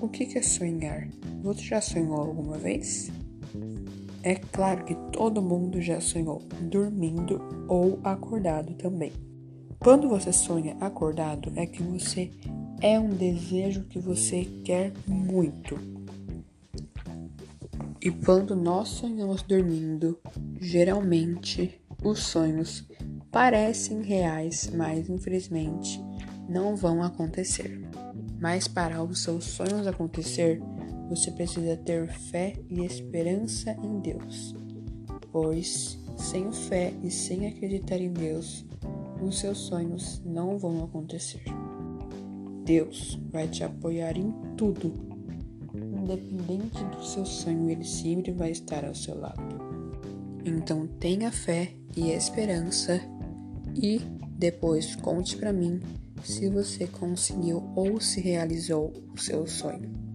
O que é sonhar? Você já sonhou alguma vez? É claro que todo mundo já sonhou, dormindo ou acordado também. Quando você sonha acordado, é que você é um desejo que você quer muito. E quando nós sonhamos dormindo, geralmente os sonhos parecem reais, mas infelizmente não vão acontecer. Mas para os seus sonhos acontecer, você precisa ter fé e esperança em Deus. Pois sem fé e sem acreditar em Deus, os seus sonhos não vão acontecer. Deus vai te apoiar em tudo. Independente do seu sonho, ele sempre vai estar ao seu lado. Então tenha fé e esperança e depois conte para mim se você conseguiu ou se realizou o seu sonho.